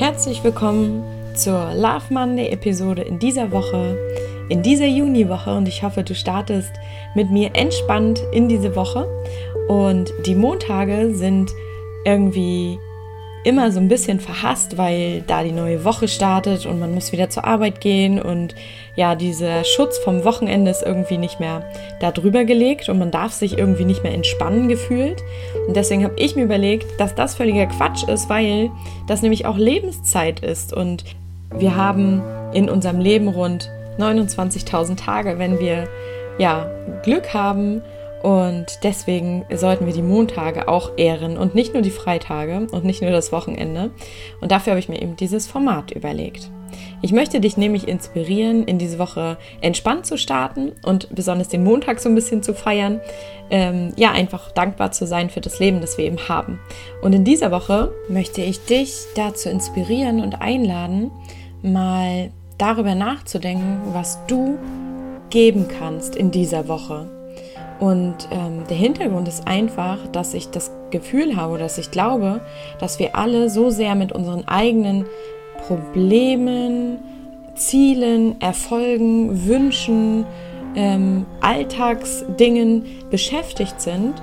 Herzlich willkommen zur Love Monday Episode in dieser Woche, in dieser Juniwoche. Und ich hoffe, du startest mit mir entspannt in diese Woche. Und die Montage sind irgendwie immer so ein bisschen verhasst, weil da die neue Woche startet und man muss wieder zur Arbeit gehen und ja, dieser Schutz vom Wochenende ist irgendwie nicht mehr da drüber gelegt und man darf sich irgendwie nicht mehr entspannen gefühlt. Und deswegen habe ich mir überlegt, dass das völliger Quatsch ist, weil das nämlich auch Lebenszeit ist und wir haben in unserem Leben rund 29.000 Tage, wenn wir ja Glück haben und deswegen sollten wir die Montage auch ehren und nicht nur die Freitage und nicht nur das Wochenende. Und dafür habe ich mir eben dieses Format überlegt. Ich möchte dich nämlich inspirieren, in diese Woche entspannt zu starten und besonders den Montag so ein bisschen zu feiern. Ähm, ja, einfach dankbar zu sein für das Leben, das wir eben haben. Und in dieser Woche möchte ich dich dazu inspirieren und einladen, mal darüber nachzudenken, was du geben kannst in dieser Woche. Und ähm, der Hintergrund ist einfach, dass ich das Gefühl habe, dass ich glaube, dass wir alle so sehr mit unseren eigenen Problemen, Zielen, Erfolgen, Wünschen, ähm, Alltagsdingen beschäftigt sind,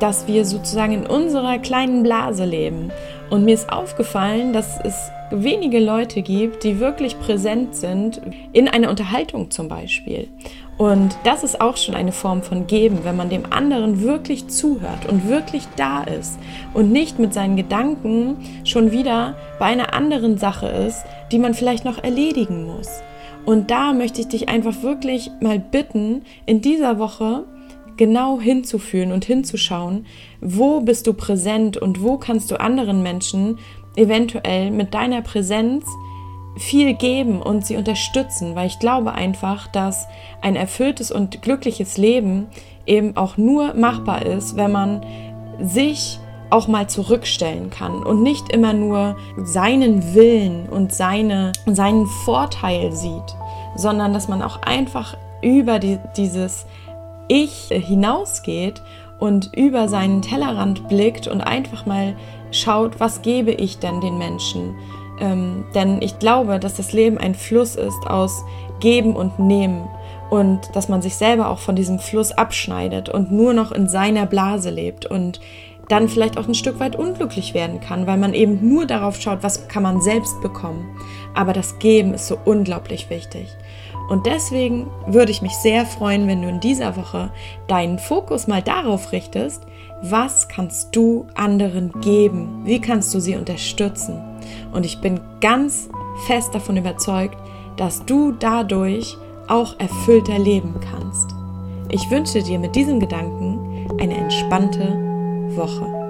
dass wir sozusagen in unserer kleinen Blase leben. Und mir ist aufgefallen, dass es wenige Leute gibt, die wirklich präsent sind in einer Unterhaltung zum Beispiel. Und das ist auch schon eine Form von Geben, wenn man dem anderen wirklich zuhört und wirklich da ist und nicht mit seinen Gedanken schon wieder bei einer anderen Sache ist, die man vielleicht noch erledigen muss. Und da möchte ich dich einfach wirklich mal bitten, in dieser Woche genau hinzufühlen und hinzuschauen, wo bist du präsent und wo kannst du anderen Menschen eventuell mit deiner Präsenz viel geben und sie unterstützen, weil ich glaube einfach, dass ein erfülltes und glückliches Leben eben auch nur machbar ist, wenn man sich auch mal zurückstellen kann und nicht immer nur seinen Willen und seine, seinen Vorteil sieht, sondern dass man auch einfach über die, dieses Ich hinausgeht und über seinen Tellerrand blickt und einfach mal schaut, was gebe ich denn den Menschen? Ähm, denn ich glaube, dass das Leben ein Fluss ist aus Geben und Nehmen und dass man sich selber auch von diesem Fluss abschneidet und nur noch in seiner Blase lebt und dann vielleicht auch ein Stück weit unglücklich werden kann, weil man eben nur darauf schaut, was kann man selbst bekommen. Aber das Geben ist so unglaublich wichtig. Und deswegen würde ich mich sehr freuen, wenn du in dieser Woche deinen Fokus mal darauf richtest, was kannst du anderen geben? Wie kannst du sie unterstützen? Und ich bin ganz fest davon überzeugt, dass du dadurch auch erfüllter leben kannst. Ich wünsche dir mit diesem Gedanken eine entspannte Woche.